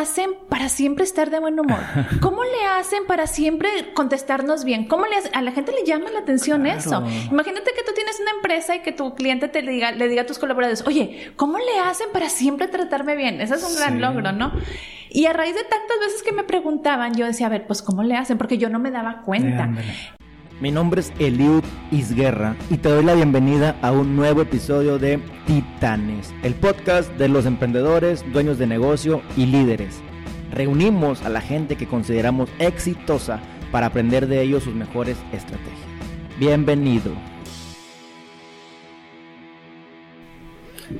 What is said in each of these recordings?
hacen para siempre estar de buen humor? ¿Cómo le hacen para siempre contestarnos bien? ¿Cómo le a la gente le llama la atención eso? Imagínate que tú tienes una empresa y que tu cliente te diga, le diga a tus colaboradores, oye, ¿cómo le hacen para siempre tratarme bien? Ese es un gran logro, ¿no? Y a raíz de tantas veces que me preguntaban, yo decía, a ver, pues ¿cómo le hacen? Porque yo no me daba cuenta. Mi nombre es Eliud Isguerra y te doy la bienvenida a un nuevo episodio de El podcast de los emprendedores, dueños de negocio y líderes. Reunimos a la gente que consideramos exitosa para aprender de ellos sus mejores estrategias. Bienvenido.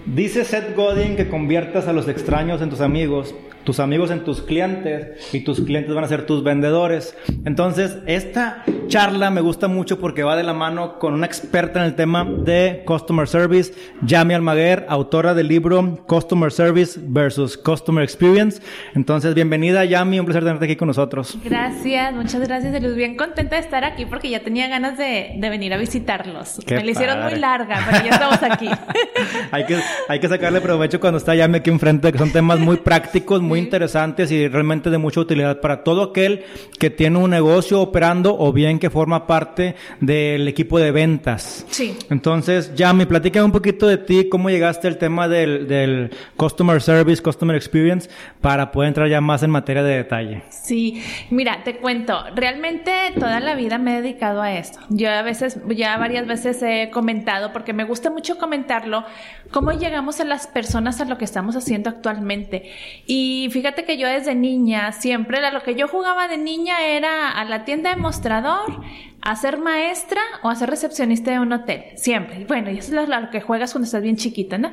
Dice Seth Godin que conviertas a los extraños en tus amigos tus amigos en tus clientes y tus clientes van a ser tus vendedores. Entonces, esta charla me gusta mucho porque va de la mano con una experta en el tema de Customer Service, Yami Almaguer, autora del libro Customer Service versus Customer Experience. Entonces, bienvenida Yami, un placer tenerte aquí con nosotros. Gracias, muchas gracias, Luz. Bien contenta de estar aquí porque ya tenía ganas de, venir a visitarlos. me la hicieron muy larga, pero ya estamos aquí. hay, que, hay que sacarle provecho cuando está Yami aquí enfrente, que son temas muy prácticos, muy interesantes y realmente de mucha utilidad para todo aquel que tiene un negocio operando o bien que forma parte del equipo de ventas. Sí. Entonces, Yami, platica un poquito de ti, cómo llegaste al tema del, del Customer Service, Customer Experience, para poder entrar ya más en materia de detalle. Sí, mira, te cuento, realmente toda la vida me he dedicado a esto. Yo a veces, ya varias veces he comentado, porque me gusta mucho comentarlo, cómo llegamos a las personas a lo que estamos haciendo actualmente. Y fíjate que yo desde niña, siempre, lo que yo jugaba de niña era a la tienda de mostrador, a ser maestra o a ser recepcionista de un hotel, siempre. Bueno, y eso es lo, que juegas cuando estás bien chiquita, ¿no?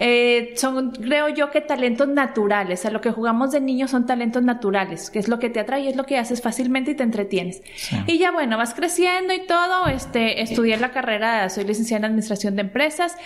Eh, son, creo yo que talentos naturales, a lo que jugamos de niños son talentos naturales, que es lo que te atrae, es lo que haces fácilmente y te entretienes. Y ya bueno, vas creciendo y todo, este, estudié la carrera, soy licenciada en Administración de Empresas,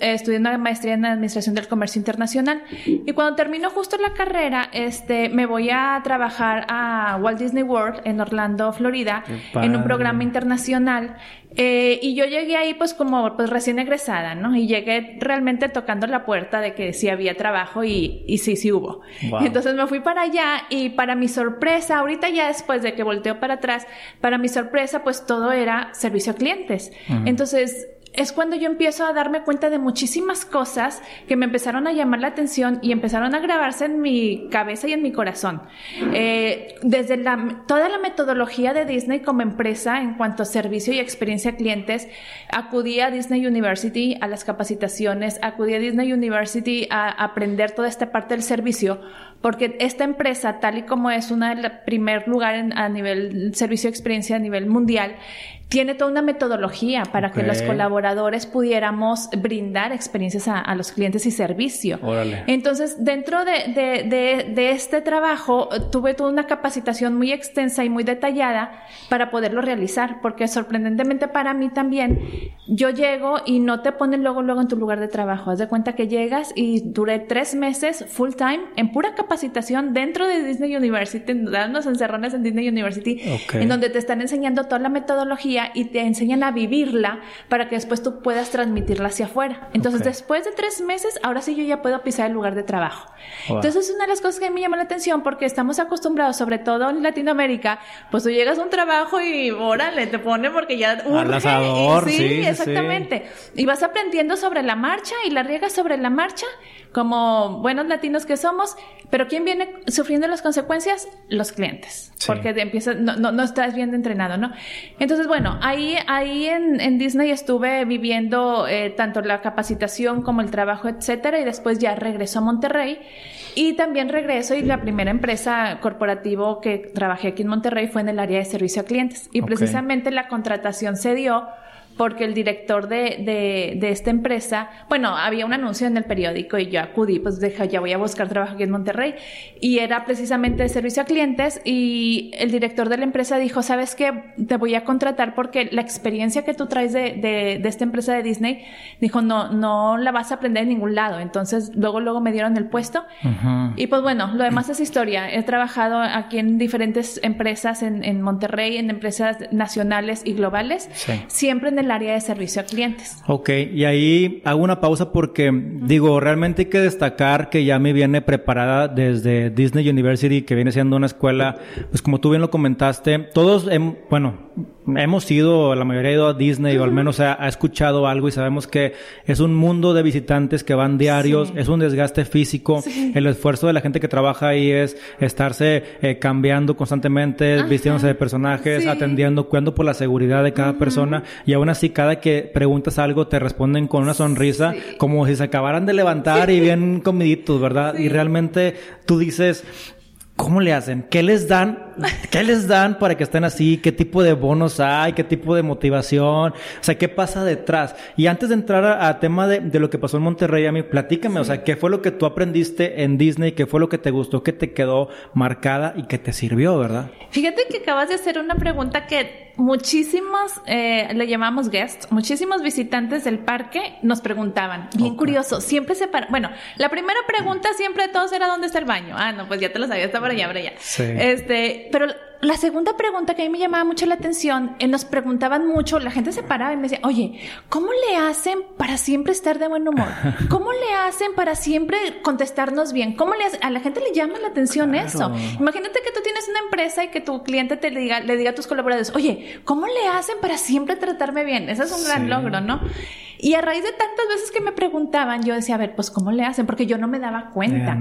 estudié una maestría en Administración del Comercio Internacional, y cuando termino justo la carrera, este, me voy a trabajar a Walt Disney World en Orlando, Florida, en un programa internacional eh, y yo llegué ahí pues como pues recién egresada, ¿no? Y llegué realmente tocando la puerta de que sí había trabajo y, y sí, sí hubo. Entonces me fui para allá y para mi sorpresa, ahorita ya después de que volteo para atrás, para mi sorpresa pues todo era servicio a clientes. Entonces es cuando yo empiezo a darme cuenta de muchísimas cosas que me empezaron a llamar la atención y empezaron a grabarse en mi cabeza y en mi corazón. Eh, desde la, toda la metodología de Disney como empresa en cuanto a servicio y experiencia a clientes, acudí a Disney University a las capacitaciones, acudí a Disney University a aprender toda esta parte del servicio porque esta empresa, tal y como es una primer lugar a nivel servicio experiencia a nivel mundial, tiene toda una metodología para que los colaboradores pudiéramos brindar experiencias a, los clientes y servicio. Entonces, dentro de, este trabajo, tuve toda una capacitación muy extensa y muy detallada para poderlo realizar, porque sorprendentemente para mí también, yo llego y no te ponen luego, luego en tu lugar de trabajo. Haz de cuenta que llegas y duré tres meses full time en pura capacitación dentro de Disney University, dando encerrones en Disney University, en donde te están enseñando toda la metodología y te enseñan a vivirla para que después tú puedas transmitirla hacia afuera. Entonces, después de tres meses, ahora sí yo ya puedo pisar el lugar de trabajo. Entonces, es una de las cosas que me llama la atención porque estamos acostumbrados, sobre todo en Latinoamérica, pues tú llegas a un trabajo y órale, te pone porque ya urge. sí, sí, exactamente. Y vas aprendiendo sobre la marcha y la riegas sobre la marcha como buenos latinos que somos, pero ¿quién viene sufriendo las consecuencias? Los clientes, porque empieza, no, no, no, estás bien entrenado, ¿no? Entonces, bueno, ahí, ahí en, en Disney estuve viviendo eh, tanto la capacitación como el trabajo, etcétera, y después ya regreso a Monterrey. Y también regreso y la primera empresa corporativo que trabajé aquí en Monterrey fue en el área de servicio a clientes. Y precisamente la contratación se dio porque el director de, de, de, esta empresa, bueno, había un anuncio en el periódico y yo acudí, pues dije, ya voy a buscar trabajo aquí en Monterrey. Y era precisamente de servicio a clientes y el director de la empresa dijo, ¿sabes qué? Te voy a contratar porque la experiencia que tú traes de, de, de esta empresa de Disney, dijo, no, no la vas a aprender en ningún lado. Entonces, luego, luego me dieron el puesto. Y pues bueno, lo demás es historia. He trabajado aquí en diferentes empresas en, en Monterrey, en empresas nacionales y globales, siempre en el área de servicio a clientes. Ok, y ahí hago una pausa porque digo, realmente hay que destacar que Yami viene preparada desde Disney University, que viene siendo una escuela, pues como tú bien lo comentaste, todos, bueno, hemos ido, la mayoría ha ido a Disney o al menos ha, escuchado algo y sabemos que es un mundo de visitantes que van diarios, es un desgaste físico, el esfuerzo de la gente que trabaja ahí es estarse eh, cambiando constantemente, vistiéndose de personajes, atendiendo, cuidando por la seguridad de cada persona y aún así cada que preguntas algo te responden con una sonrisa como si se acabaran de levantar y bien comiditos, ¿verdad? Y realmente tú dices, ¿Cómo le hacen? ¿Qué les dan? ¿Qué les dan para que estén así? ¿Qué tipo de bonos hay? ¿Qué tipo de motivación? O sea, ¿qué pasa detrás? Y antes de entrar a, tema de, lo que pasó en Monterrey, a mí, platícame, o sea, ¿qué fue lo que tú aprendiste en Disney? ¿Qué fue lo que te gustó? ¿Qué te quedó marcada y qué te sirvió, verdad? Fíjate que acabas de hacer una pregunta que muchísimos, eh, le llamamos guests, muchísimos visitantes del parque nos preguntaban. Bien curioso, siempre se para... Bueno, la primera pregunta siempre de todos era ¿dónde está el baño? Ah, no, pues ya te lo sabía, está por allá, por allá. Sí. Este, pero la segunda pregunta que a mí me llamaba mucho la atención, eh, nos preguntaban mucho, la gente se paraba y me decía, oye, ¿cómo le hacen para siempre estar de buen humor? ¿Cómo le hacen para siempre contestarnos bien? ¿Cómo le A la gente le llama la atención eso. Imagínate que tú tienes una empresa y que tu cliente te diga, le diga a tus colaboradores, oye, ¿cómo le hacen para siempre tratarme bien? Ese es un gran logro, ¿no? Y a raíz de tantas veces que me preguntaban, yo decía, a ver, pues ¿cómo le hacen? Porque yo no me daba cuenta.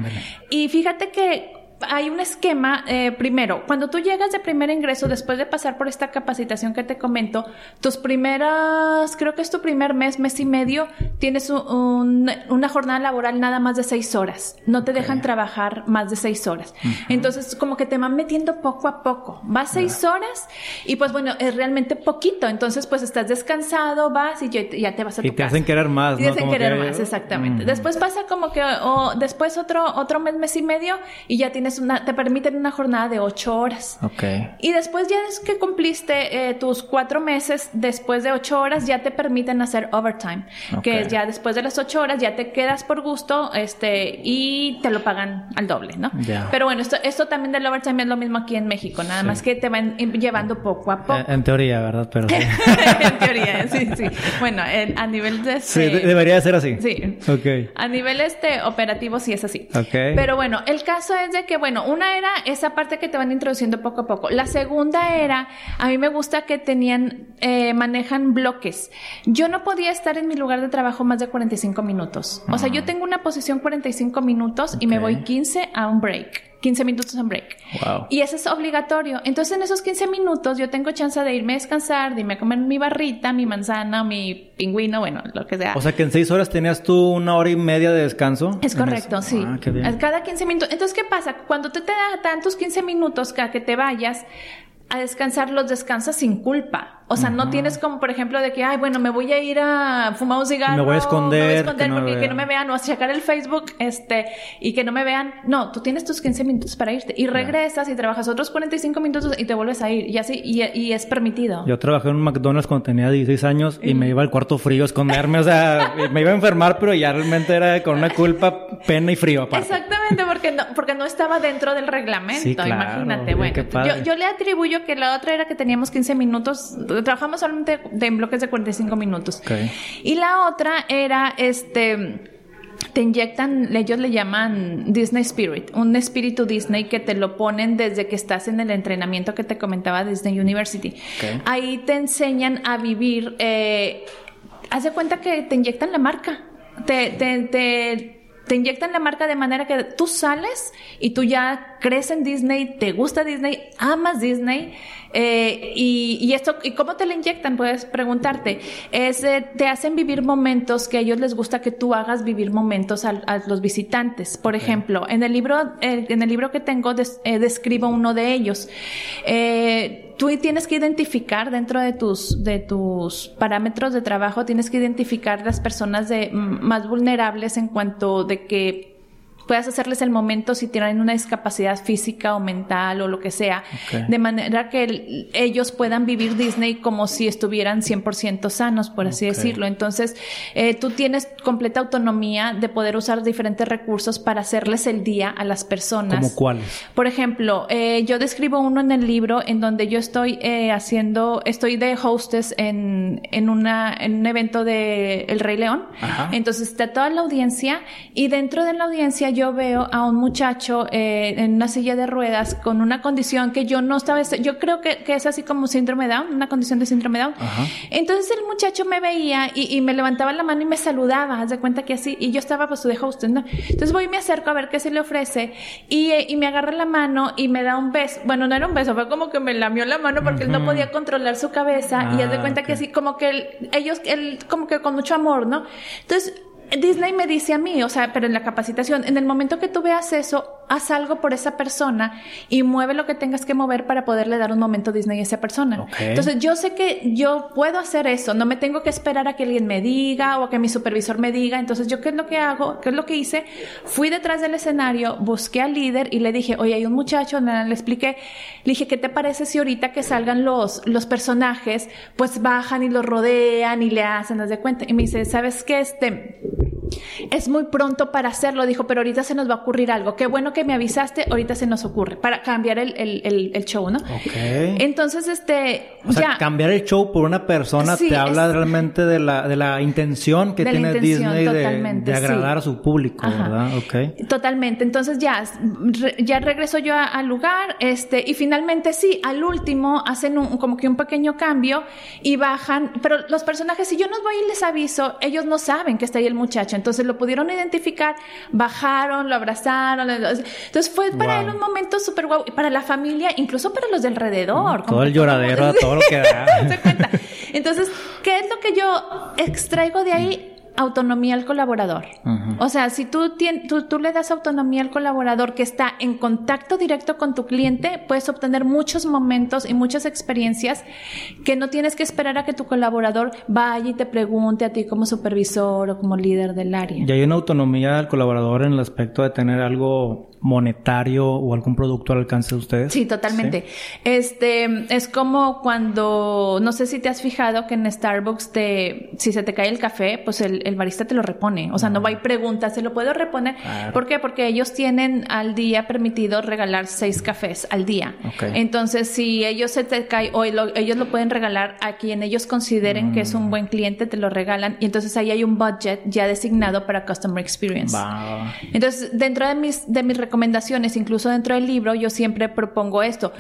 Y fíjate que hay un esquema, eh, primero, cuando tú llegas de primer ingreso, después de pasar por esta capacitación que te comento, tus primeras, creo que es tu primer mes, mes y medio, tienes una jornada laboral nada más de seis horas. No te dejan trabajar más de seis horas. Entonces, como que te van metiendo poco a poco. Vas seis horas y pues bueno, es realmente poquito. Entonces, pues estás descansado, vas y ya, te vas a tu Y te hacen querer más, ¿no? te hacen querer más, exactamente. Después pasa como que, o después otro, otro mes, mes y medio y ya tienes una, te permiten una jornada de ocho horas. Ok. Y después ya es que cumpliste eh, tus cuatro meses, después de ocho horas ya te permiten hacer overtime, que ya después de las ocho horas ya te quedas por gusto, este, y te lo pagan al doble, ¿no? Pero bueno, esto, esto también del overtime es lo mismo aquí en México, nada más que te van llevando poco a poco. En, teoría, ¿verdad? Pero en teoría, sí, sí. Bueno, a nivel de... sí, este debería ser así. Sí. Ok. A nivel este operativo sí es así. Ok. Pero bueno, el caso es de que bueno, una era esa parte que te van introduciendo poco a poco. La segunda era, a mí me gusta que tenían, eh, manejan bloques. Yo no podía estar en mi lugar de trabajo más de 45 minutos. O sea, yo tengo una posición 45 minutos y me voy 15 a un break. 15 minutos en break. Wow. Y eso es obligatorio. Entonces, en esos 15 minutos yo tengo chance de irme a descansar, de irme a comer mi barrita, mi manzana, mi pingüino, bueno, lo que sea. O sea, que en 6 horas tenías tú una hora y media de descanso. Es correcto, sí. Ah, qué bien. Cada 15 minutos. Entonces, ¿qué pasa? Cuando te, te da tantos 15 minutos que, que te vayas a descansar, los descansas sin culpa. O sea, no tienes como, por ejemplo, de que, ay, bueno, me voy a ir a fumar un cigarro. Me voy a esconder. Me voy a esconder porque que no me vean o a checar el Facebook, este, y que no me vean. No, tú tienes tus 15 minutos para irte y regresas y trabajas otros 45 minutos y te vuelves a ir y así, y, es permitido. Yo trabajé en un McDonald's cuando tenía 16 años y me iba al cuarto frío a esconderme, o sea, me iba a enfermar, pero ya realmente era con una culpa, pena y frío aparte. Exactamente, porque no, porque no estaba dentro del reglamento, imagínate. Bueno, yo, yo le atribuyo que la otra era que teníamos 15 minutos trabajamos solamente en bloques de 45 minutos. Y la otra era, este, te inyectan, ellos le llaman Disney Spirit, un espíritu Disney que te lo ponen desde que estás en el entrenamiento que te comentaba Disney University. Ahí te enseñan a vivir, eh, haz de cuenta que te inyectan la marca. Te, te, te, te inyectan la marca de manera que tú sales y tú ya crees en Disney, te gusta Disney, amas Disney eh, y, esto, ¿y cómo te lo inyectan? Puedes preguntarte. Es, eh, te hacen vivir momentos que a ellos les gusta que tú hagas vivir momentos a, los visitantes. Por ejemplo, en el libro, eh, en el libro que tengo describo uno de ellos. Tú tienes que identificar dentro de tus, de tus parámetros de trabajo, tienes que identificar las personas de, más vulnerables en cuanto de que puedas hacerles el momento si tienen una discapacidad física o mental o lo que sea, Ok. de manera que el- ellos puedan vivir Disney como si estuvieran 100% sanos, por así Ok. decirlo. Entonces, eh, tú tienes completa autonomía de poder usar diferentes recursos para hacerles el día a las personas. ¿Como cuáles? Por ejemplo, eh, yo describo uno en el libro en donde yo estoy eh, haciendo, estoy de hostess en, en, una, en un evento de El Rey León. Ajá. Entonces está toda la audiencia y dentro de la audiencia yo veo a un muchacho eh, en una silla de ruedas con una condición que yo no estaba, yo creo que, que es así como síndrome Down, una condición de síndrome Down. Ajá. Entonces el muchacho me veía y, y me levantaba la mano y me saludaba, haz de cuenta que así, y yo estaba pues de hostess, ¿no? Entonces voy y me acerco a ver qué se le ofrece y, eh, y me agarra la mano y me da un beso. Bueno, no era un beso, fue como que me lamió la mano porque él no podía controlar su cabeza y haz de Ah, cuenta que ok. así como que él- ellos, él como que con mucho amor, ¿no? Entonces Disney me dice a mí, o sea, pero en la capacitación, en el momento que tú veas eso, haz algo por esa persona y mueve lo que tengas que mover para poderle dar un momento Disney a esa persona. Entonces, yo sé que yo puedo hacer eso, no me tengo que esperar a que alguien me diga o a que mi supervisor me diga. Entonces, yo qué es lo que hago, qué es lo que hice, fui detrás del escenario, busqué al líder y le dije, oye, hay un muchacho, le, le expliqué, le dije, ¿qué te parece si ahorita que salgan los, los personajes, pues bajan y los rodean y le hacen, haz de cuenta? Y me dice, ¿sabes qué? Este, es muy pronto para hacerlo, dijo, pero ahorita se nos va a ocurrir algo. Qué bueno que me avisaste, ahorita se nos ocurre, para cambiar el, el, el, el show, ¿no? Ok. Entonces, este, O sea, ya. cambiar el show por una persona Sí, te habla es- realmente de la, de la intención que tiene intención, Disney de, agradar sí. a su público, Ajá. ¿verdad? Ok. Totalmente. Entonces ya, re- ya regreso yo a- al lugar, este, y finalmente sí, al último hacen un, como que un pequeño cambio y bajan, pero los personajes, si yo no voy y les aviso, ellos no saben que está ahí el muchacho, entonces lo pudieron identificar, bajaron, lo abrazaron, entonces fue para Wow. él un momento súper guau, y para la familia, incluso para los de alrededor. Todo el lloradero, todo lo que da. Entonces, ¿qué es lo que yo extraigo de ahí? Autonomía al colaborador. O sea, si tú, tú, tú le das autonomía al colaborador que está en contacto directo con tu cliente, puedes obtener muchos momentos y muchas experiencias que no tienes que esperar a que tu colaborador vaya y te pregunte a ti como supervisor o como líder del área. Y hay una autonomía del colaborador en el aspecto de tener algo monetario o algún producto al alcance de ustedes. Sí, totalmente. Este es como cuando, no sé si te has fijado que en Starbucks te, si se te cae el café, pues el, el barista te lo repone. O sea, no va y pregunta, ¿se lo puedo reponer? Claro. ¿Por qué? Porque ellos tienen al día permitido regalar seis cafés al día. Entonces, si ellos se te cae o lo- ellos lo pueden regalar a quien ellos consideren que es Mm. un buen cliente, te lo regalan. Y entonces ahí hay un budget ya designado para Customer Experience. Entonces, dentro de mis, de mis recomendaciones, incluso dentro del libro, yo siempre propongo esto.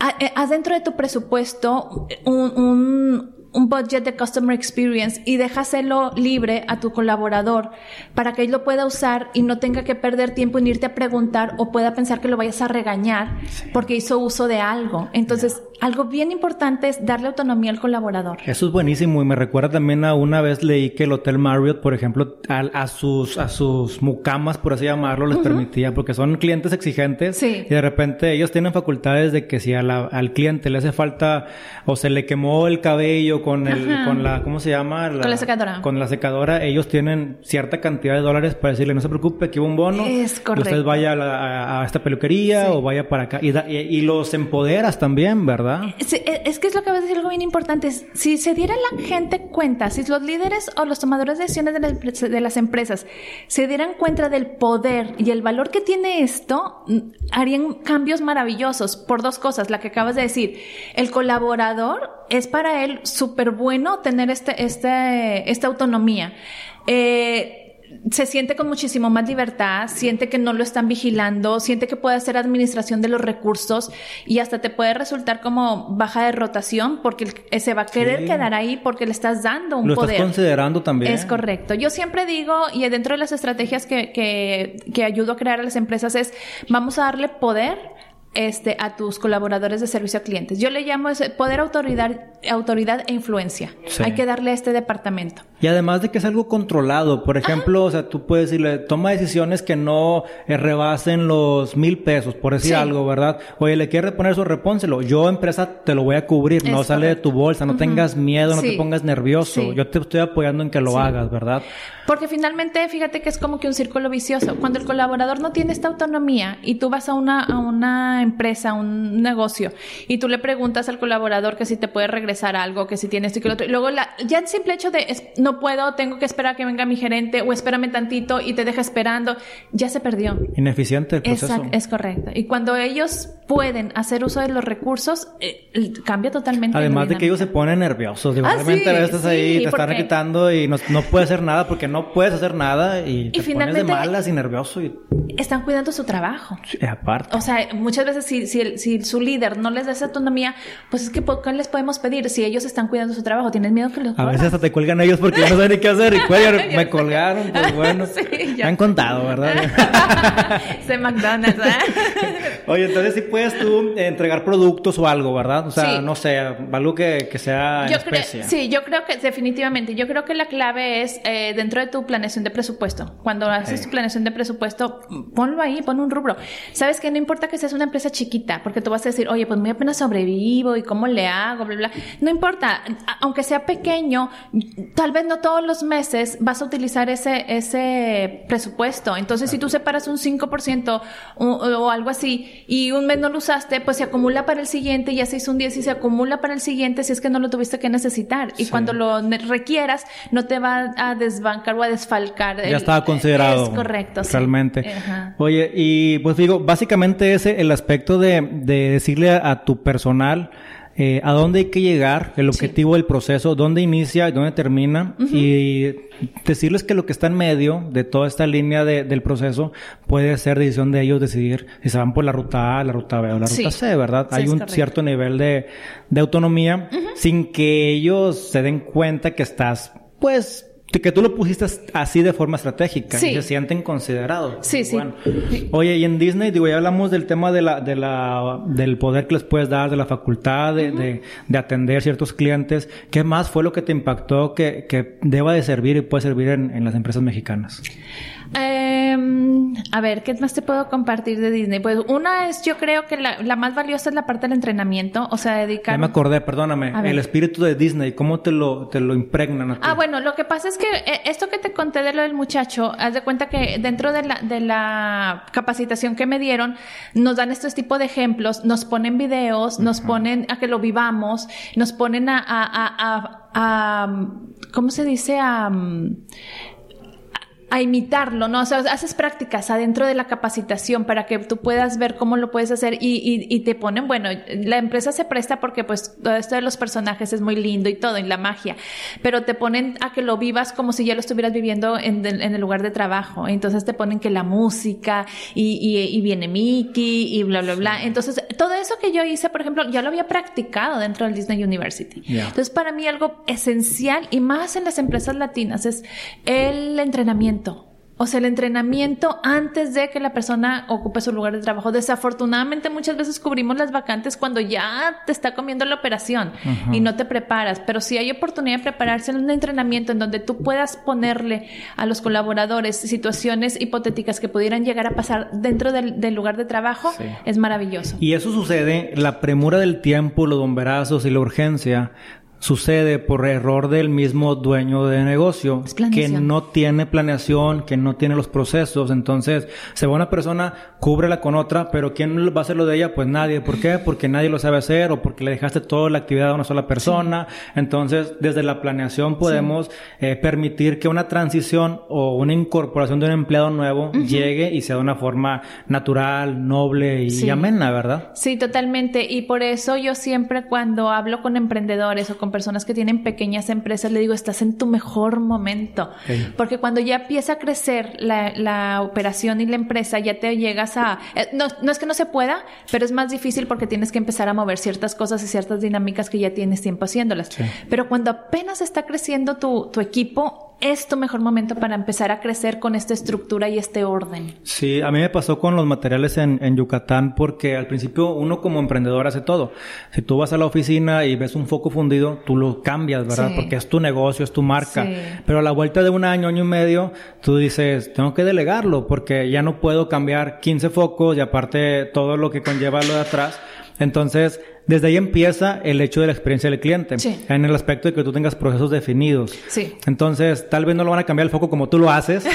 Ha- eh, Haz dentro de tu presupuesto un, un, un budget de customer experience y déjaselo libre a tu colaborador para que él lo pueda usar y no tenga que perder tiempo en irte a preguntar o pueda pensar que lo vayas a regañar porque hizo uso de algo. Entonces, algo bien importante es darle autonomía al colaborador. Eso es buenísimo y me recuerda también a una vez leí que el Hotel Marriott, por ejemplo, a, a sus a sus mucamas, por así llamarlo, les permitía, porque son clientes exigentes Sí. y de repente ellos tienen facultades de que si a la- al cliente le hace falta o se le quemó el cabello con el Ajá. con la ¿cómo se llama? Con la secadora. Con la secadora, ellos tienen cierta cantidad de dólares para decirle no se preocupe, aquí va un bono. Es correcto. Usted vaya a, la- a- a esta peluquería Sí. o vaya para acá y, da- y- y los empoderas también, ¿verdad? Sí, e- es que es lo que vas a decir algo bien importante. Si se diera la gente cuenta, si los líderes o los tomadores de decisiones de, las empresas se dieran cuenta del poder y el valor que tiene esto, harían cambios maravillosos por dos cosas. La que acabas de decir, el colaborador es para él súper bueno tener este, este, esta autonomía. Eh, se siente con muchísimo más libertad, siente que no lo están vigilando, siente que puede hacer administración de los recursos y hasta te puede resultar como baja de rotación porque se va a querer Sí. quedar ahí porque le estás dando un Lo poder. estás considerando también. Es correcto. Yo siempre digo, y dentro de las estrategias que, que, que ayudo a crear a las empresas es, vamos a darle poder este, a tus colaboradores de servicio a clientes. Yo le llamo ese poder, autoridad, autoridad e influencia. Hay que darle a este departamento. Y además de que es algo controlado, por ejemplo, o sea, tú puedes decirle, toma decisiones que no eh, rebasen los mil pesos, por decir algo, ¿verdad? Oye, le quieres reponer eso, repónselo. Yo, empresa, te lo voy a cubrir, no sale de tu bolsa, no tengas miedo, no te pongas nervioso. Yo te estoy apoyando en que lo hagas, ¿verdad? Porque finalmente, fíjate que es como que un círculo vicioso. Cuando el colaborador no tiene esta autonomía y tú vas a una, a una empresa, un negocio, y tú le preguntas al colaborador que si te puede regresar algo, que si tiene esto y que lo otro, y luego la, ya el simple hecho de no puedo, tengo que esperar a que venga mi gerente o espérame tantito y te deja esperando, ya se perdió. Ineficiente el proceso. Exacto, es correcto. Y cuando ellos pueden hacer uso de los recursos, eh, cambia totalmente. Además de que ellos se ponen nerviosos. Digo, ah, estás ahí, te están quitando y no, no, puedes hacer nada porque no puedes hacer nada y te pones de malas y nervioso. Y... Están cuidando su trabajo. Sí, aparte. O sea, muchas veces si, si, si, su líder no les da esa autonomía, pues es que ¿qué les podemos pedir? Si ellos están cuidando su trabajo, ¿tienes miedo que los A veces hasta te cuelgan ellos porque no saben ni qué hacer y me colgaron, pues bueno. me han contado, ¿verdad? Se McDonald's, ¿eh? Oye, entonces sí puedes tú entregar productos o algo, ¿verdad? O sea, no sé, algo que, que sea yo especie. sí, yo creo que definitivamente, yo creo que la clave es eh, dentro de tu planeación de presupuesto. Cuando haces tu planeación de presupuesto, ponlo ahí, pon un rubro. Sabes que no importa que seas una empresa chiquita, porque tú vas a decir, oye, pues muy apenas sobrevivo y cómo le hago, bla, bla. No importa, aunque sea pequeño, tal vez no todos los meses vas a utilizar ese, ese presupuesto. Entonces, si tú separas un 5% o, o algo así y un mes no lo usaste, pues se acumula para el siguiente, ya se hizo un 10 y se acumula para el siguiente si es que no lo tuviste que necesitar. Y cuando lo requieras, no te va a desbancar o a desfalcar. Ya estaba considerado. Es correcto. Realmente. Oye, y pues digo, básicamente ese el aspecto de, de decirle a tu personal, eh, a dónde hay que llegar, el objetivo del proceso, dónde inicia y dónde termina, y decirles que lo que está en medio de toda esta línea del proceso puede ser decisión de ellos decidir si se van por la ruta A, la ruta B o la ruta C, ¿verdad? hay un cierto nivel de, de autonomía sin que ellos se den cuenta que estás, pues, que tú lo pusiste así de forma estratégica y se sienten considerados. Sí, sí. Oye, y en Disney, digo, ya hablamos del tema de la, de la, del poder que les puedes dar, de la facultad de, de, atender ciertos clientes. ¿Qué más fue lo que te impactó que, que deba de servir y puede servir en, en las empresas mexicanas? Eh, a ver, ¿qué más te puedo compartir de Disney? Pues una es, yo creo que la, más valiosa es la parte del entrenamiento, o sea, dedicar... Ya me acordé, perdóname, el espíritu de Disney, ¿cómo te lo, te lo impregnan a? Ah, bueno, lo que pasa es que eh, esto que te conté de lo del muchacho, haz de cuenta que dentro de la, de la capacitación que me dieron, nos dan estos tipos de ejemplos, nos ponen videos, nos ponen a que lo vivamos, nos ponen a, a, a, a ¿cómo se dice? A a imitarlo, ¿no? O sea, haces prácticas adentro de la capacitación para que tú puedas ver cómo lo puedes hacer y, y, te ponen, bueno, la empresa se presta porque pues todo esto de los personajes es muy lindo y todo, y la magia, pero te ponen a que lo vivas como si ya lo estuvieras viviendo en, en el lugar de trabajo. Entonces te ponen que la música y, y, viene Mickey y bla, bla, bla. Entonces, todo eso que yo hice, por ejemplo, ya lo había practicado dentro del Disney University. Entonces, para mí algo esencial y más en las empresas latinas es el entrenamiento o sea, el entrenamiento antes de que la persona ocupe su lugar de trabajo. Desafortunadamente muchas veces cubrimos las vacantes cuando ya te está comiendo la operación y no te preparas. Pero si hay oportunidad de prepararse en un entrenamiento en donde tú puedas ponerle a los colaboradores situaciones hipotéticas que pudieran llegar a pasar dentro del, lugar de trabajo, es maravilloso. Y eso sucede, la premura del tiempo, los bomberazos y la urgencia sucede por error del mismo dueño de negocio que no tiene planeación, que no tiene los procesos, entonces se va una persona, cúbrela con otra, pero ¿quién va a hacer lo de ella? Pues nadie. ¿Por qué? Porque nadie lo sabe hacer o porque le dejaste toda la actividad a una sola persona. Entonces, desde la planeación podemos eh, permitir que una transición o una incorporación de un empleado nuevo llegue y sea de una forma natural, noble y amena, ¿verdad? Sí, totalmente. Y por eso yo siempre cuando hablo con emprendedores o con personas que tienen pequeñas empresas, le digo, estás en tu mejor momento. Porque cuando ya empieza a crecer la, la, operación y la empresa, ya te llegas a... Eh, no, no es que no se pueda, pero es más difícil porque tienes que empezar a mover ciertas cosas y ciertas dinámicas que ya tienes tiempo haciéndolas. Pero cuando apenas está creciendo tu, tu equipo, es tu mejor momento para empezar a crecer con esta estructura y este orden. Sí, a mí me pasó con los materiales en, en, Yucatán porque al principio uno como emprendedor hace todo. Si tú vas a la oficina y ves un foco fundido, tú lo cambias, ¿verdad? Porque es tu negocio, es tu marca. Sí. Pero a la vuelta de un año, año y medio, tú dices, tengo que delegarlo porque ya no puedo cambiar 15 focos y aparte todo lo que conlleva lo de atrás. Entonces, desde ahí empieza el hecho de la experiencia del cliente. Sí. En el aspecto de que tú tengas procesos definidos. Sí. Entonces, tal vez no lo van a cambiar el foco como tú lo haces,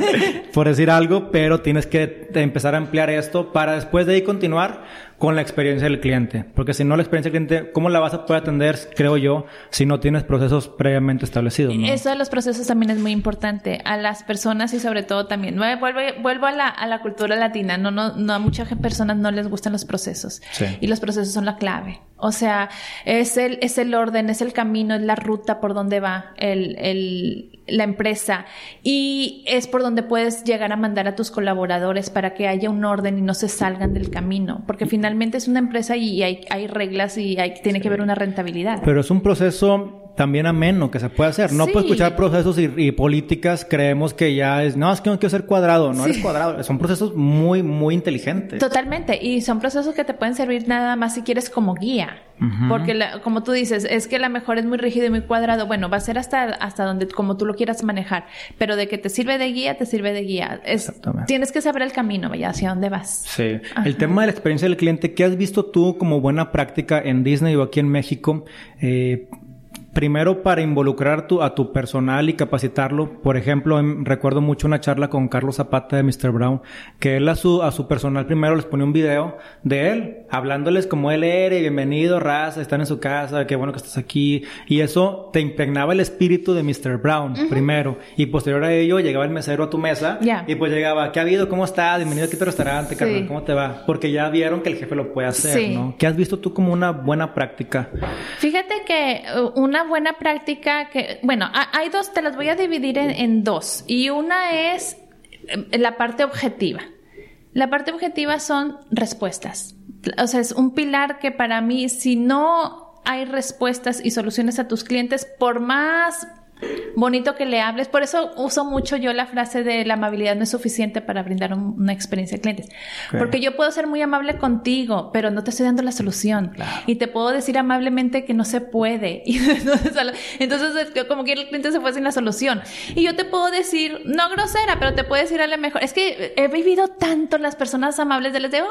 por decir algo, pero tienes que empezar a ampliar esto para después de ahí continuar con la experiencia del cliente. Porque si no, la experiencia del cliente, ¿cómo la vas a poder atender, creo yo, si no tienes procesos previamente establecidos? ¿no? Eso de los procesos también es muy importante. A las personas y sobre todo también. Vuelvo, vuelvo a, la, a la cultura latina. No, no, no, a muchas personas no les gustan los procesos. Sí. Y los procesos son la clave. O sea, es el, es el orden, es el camino, es la ruta por donde va el, el, la empresa. Y es por donde puedes llegar a mandar a tus colaboradores para que haya un orden y no se salgan del camino. Porque finalmente es una empresa y hay, hay reglas y hay, tiene sí. que haber una rentabilidad. Pero es un proceso también ameno que se puede hacer. No sí. por escuchar procesos y, y, políticas creemos que ya es, no, es que no quiero ser cuadrado, no sí. eres cuadrado. Son procesos muy, muy inteligentes. Totalmente. Y son procesos que te pueden servir nada más si quieres como guía. Uh -huh. Porque la, como tú dices, es que la mejor es muy rígido y muy cuadrado. Bueno, va a ser hasta, hasta donde, como tú lo quieras manejar. Pero de que te sirve de guía, te sirve de guía. Es, tienes que saber el camino, vaya, hacia dónde vas. Sí. Ajá. El tema de la experiencia del cliente, ¿qué has visto tú como buena práctica en Disney o aquí en México? Eh, primero para involucrar tu, a tu personal y capacitarlo. Por ejemplo, en, recuerdo mucho una charla con Carlos Zapata de Mr. Brown, que él a su, a su personal primero les ponía un video de él, hablándoles como él era, y bienvenido, raza, están en su casa, qué bueno que estás aquí. Y eso te impregnaba el espíritu de Mr. Brown uh -huh. primero. Y posterior a ello llegaba el mesero a tu mesa yeah. y pues llegaba, ¿qué ha habido? ¿Cómo estás? Bienvenido aquí a tu restaurante, sí. ¿cómo te va? Porque ya vieron que el jefe lo puede hacer, sí. ¿no? ¿Qué has visto tú como una buena práctica? Fíjate que uh, una buena práctica que, bueno, hay dos, te las voy a dividir en, en dos. Y una es eh, la parte objetiva. La parte objetiva son respuestas. O sea, es un pilar que para mí, si no hay respuestas y soluciones a tus clientes, por más bonito que le hables. Por eso uso mucho yo la frase de la amabilidad no es suficiente para brindar un, una experiencia de clientes. Okay. Porque yo puedo ser muy amable contigo, pero no te estoy dando la solución. Claro. Y te puedo decir amablemente que no se puede. Y entonces, entonces, como que el cliente se fue sin la solución. Y yo te puedo decir, no grosera, pero te puedo decir a lo mejor. Es que he vivido tanto las personas amables de les de, hola,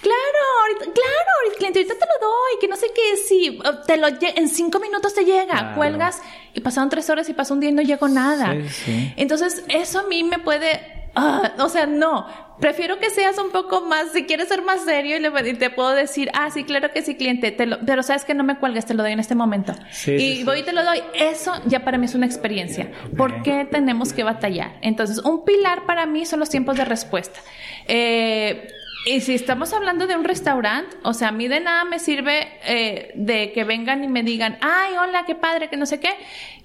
claro, ahorita, claro, ahorita, cliente, ahorita te lo doy, que no sé qué, sí, te lo, en cinco minutos te llega, claro. cuelgas y pasaron tres horas y pasó un día y no llegó nada. Sí, sí. Entonces, eso a mí me puede, uh, o sea, no, prefiero que seas un poco más, si quieres ser más serio y, le, te puedo decir, ah, sí, claro que sí, cliente, te lo, pero sabes que no me cuelgues, te lo doy en este momento. Sí, y sí, voy y te lo doy. Eso ya para mí es una experiencia. ¿Por qué tenemos que batallar? Entonces, un pilar para mí son los tiempos de respuesta. Eh, y si estamos hablando de un restaurante, o sea, a mí de nada me sirve eh, de que vengan y me digan, ay, hola, qué padre, que no sé qué,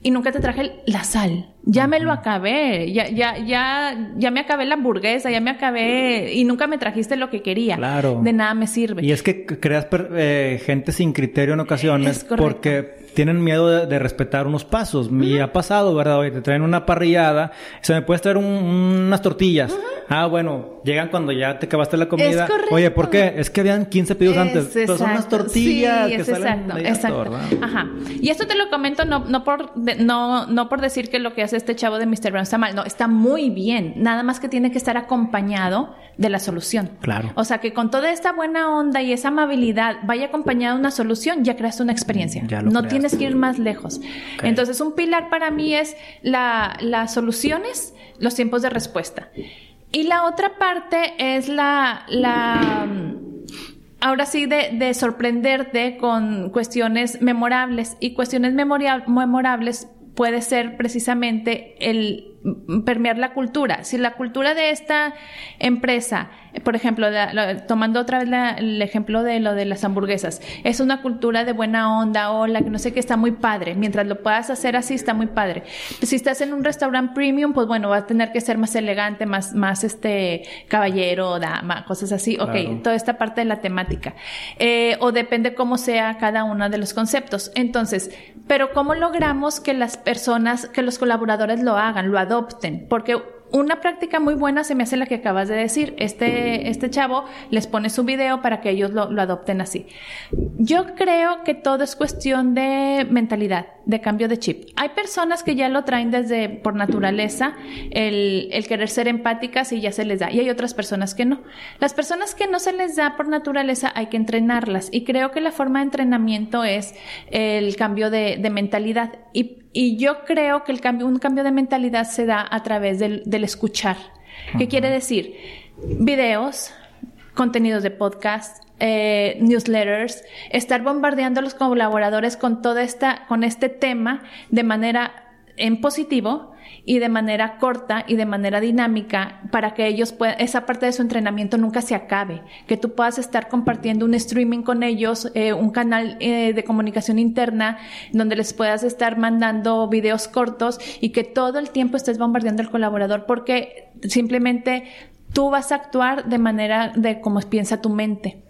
y nunca te traje la sal. Ya me lo acabé, ya, ya, ya, ya me acabé la hamburguesa, ya me acabé, y nunca me trajiste lo que quería. Claro. De nada me sirve. Y es que creas eh, gente sin criterio en ocasiones porque tienen miedo de, de, respetar unos pasos. Uh -huh. Y ha pasado, ¿verdad? Oye, te traen una parrillada, se me puedes traer un, unas tortillas. Uh -huh. Ah, bueno, llegan cuando ya te acabaste la comida. Oye, ¿por qué? Es que habían 15 pedidos es antes. Pero son unas tortillas sí, que es salen exacto, exacto. Ajá. Y esto te lo comento no, no, por, no, no por decir que lo que hace este chavo de Mr. Brown está mal. No, está muy bien. Nada más que tiene que estar acompañado de la solución. Claro. O sea, que con toda esta buena onda y esa amabilidad vaya acompañada de una solución, ya creaste una experiencia. Ya lo no creaste. tienes que ir más lejos. Okay. Entonces, un pilar para mí es la, las soluciones, los tiempos de respuesta. Y la otra parte es la, la ahora sí, de, de, sorprenderte con cuestiones memorables. Y cuestiones memorables puede ser precisamente el permear la cultura. Si la cultura de esta empresa, por ejemplo, tomando otra vez el ejemplo de lo de las hamburguesas, es una cultura de buena onda, hola, que no sé qué, está muy padre. Mientras lo puedas hacer así, está muy padre. Si estás en un restaurante premium, pues bueno, va a tener que ser más elegante, más, más este caballero, dama, cosas así. Ok, toda esta parte de la temática. Eh, o depende cómo sea cada uno de los conceptos. Entonces, pero ¿cómo logramos que las personas, que los colaboradores lo hagan, lo adopten? Porque una práctica muy buena se me hace la que acabas de decir. Este, este chavo les pone su video para que ellos lo, adopten así. Yo creo que todo es cuestión de mentalidad, de cambio de chip. Hay personas que ya lo traen desde por naturaleza, el, el querer ser empáticas y ya se les da. Y hay otras personas que no. Las personas que no se les da por naturaleza hay que entrenarlas. Y creo que la forma de entrenamiento es el cambio de, de mentalidad. Y y yo creo que el cambio, un cambio de mentalidad se da a través del, escuchar. ¿Qué quiere decir? Videos, contenidos de podcast, eh, newsletters, estar bombardeando a los colaboradores con toda esta, con este tema de manera en positivo y de manera corta y de manera dinámica para que ellos puedan, esa parte de su entrenamiento nunca se acabe, que tú puedas estar compartiendo un streaming con ellos, eh, un canal eh, de comunicación interna donde les puedas estar mandando videos cortos y que todo el tiempo estés bombardeando al colaborador porque simplemente tú vas a actuar de manera de como piensa tu mente.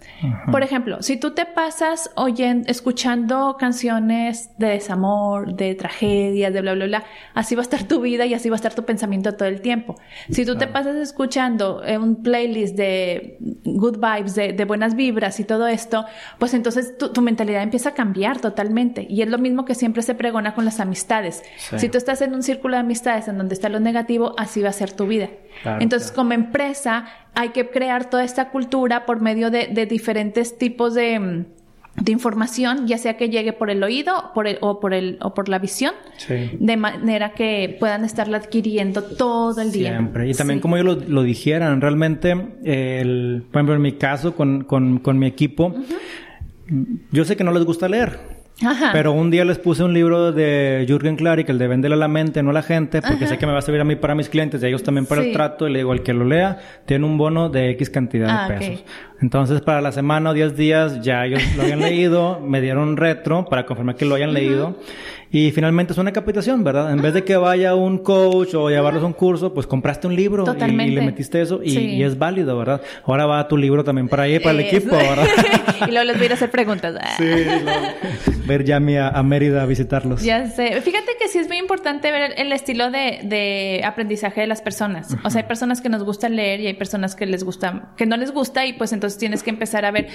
Por ejemplo, si tú te pasas oyendo, escuchando canciones de desamor, de tragedias, de bla, bla, bla, así va a estar tu vida y así va a estar tu pensamiento todo el tiempo. Si tú te pasas escuchando eh, un playlist de good vibes, de, buenas vibras y todo esto, pues entonces tu, mentalidad empieza a cambiar totalmente. Y es lo mismo que siempre se pregona con las amistades. Si tú estás en un círculo de amistades en donde está lo negativo, así va a ser tu vida. entonces, como empresa, hay que crear toda esta cultura por medio de, diferentes tipos mm, de, información, ya sea que llegue por el oído por el, o, por el, o por la visión, de manera que puedan estarla adquiriendo todo el día. Siempre. Y también como ellos lo, dijeran, realmente, el, por ejemplo, en mi caso con, con, mi equipo, yo sé que no les gusta leer. Pero un día les puse un libro de Jürgen Klarik, el de Véndele a la mente, no a la gente, porque sé que me va a servir a mí para mis clientes y a ellos también para el trato. Y le digo, el que lo lea, tiene un bono de X cantidad de ah, pesos. Entonces, para la semana o 10 días ya ellos lo habían leído, me dieron retro para confirmar que lo hayan leído. Y finalmente es una capacitación, ¿verdad? En vez de que vaya un coach o llevarlos a un curso, pues compraste un libro y, le metiste eso y, es válido, ¿verdad? Ahora va tu libro también para ahí, para el equipo, ¿verdad? y luego les voy a ir a hacer preguntas. sí, ver ya a, a, Mérida a visitarlos. Ya sé. Fíjate que sí es muy importante ver el estilo de, de aprendizaje de las personas. O sea, hay personas que nos gusta leer y hay personas que les gusta, que no les gusta y pues entonces tienes que empezar a ver.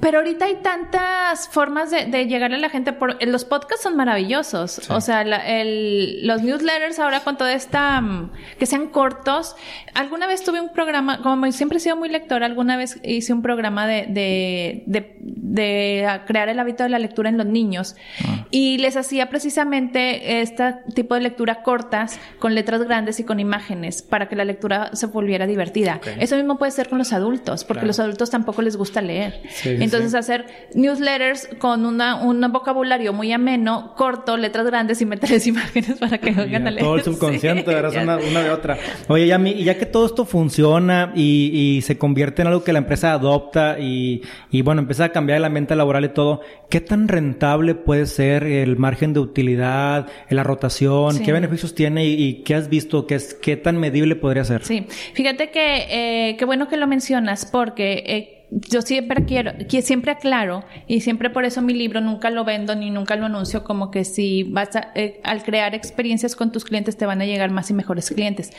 Pero ahorita hay tantas formas de, de llegarle a la gente por, los podcasts son maravillosos. O sea, el, los newsletters ahora con toda esta, mm, que sean cortos. Alguna vez tuve un programa, como siempre he sido muy lectora, alguna vez hice un programa de, de, de, de crear el hábito de la lectura en los niños. Ah. Y les hacía precisamente este tipo de lectura cortas con letras grandes y con imágenes para que la lectura se volviera divertida. Eso mismo puede ser con los adultos, porque los adultos tampoco les gusta leer. Entonces hacer newsletters con una, un vocabulario muy ameno, corto, letras grandes y meterles imágenes para que oigan a leer. Todo el subconsciente, una, de otra. Oye, ya, y ya que todo esto funciona y, se convierte en algo que la empresa adopta y, y bueno, empieza a cambiar el ambiente laboral y todo, ¿qué tan rentable puede ser el margen de utilidad, la rotación? ¿Qué beneficios tiene y, qué has visto? ¿Qué, es, ¿Qué tan medible podría ser? Sí, fíjate que eh, qué bueno que lo mencionas porque... Eh, yo siempre quiero, que siempre aclaro y siempre por eso mi libro nunca lo vendo ni nunca lo anuncio como que si vas a, eh, al crear experiencias con tus clientes te van a llegar más y mejores clientes.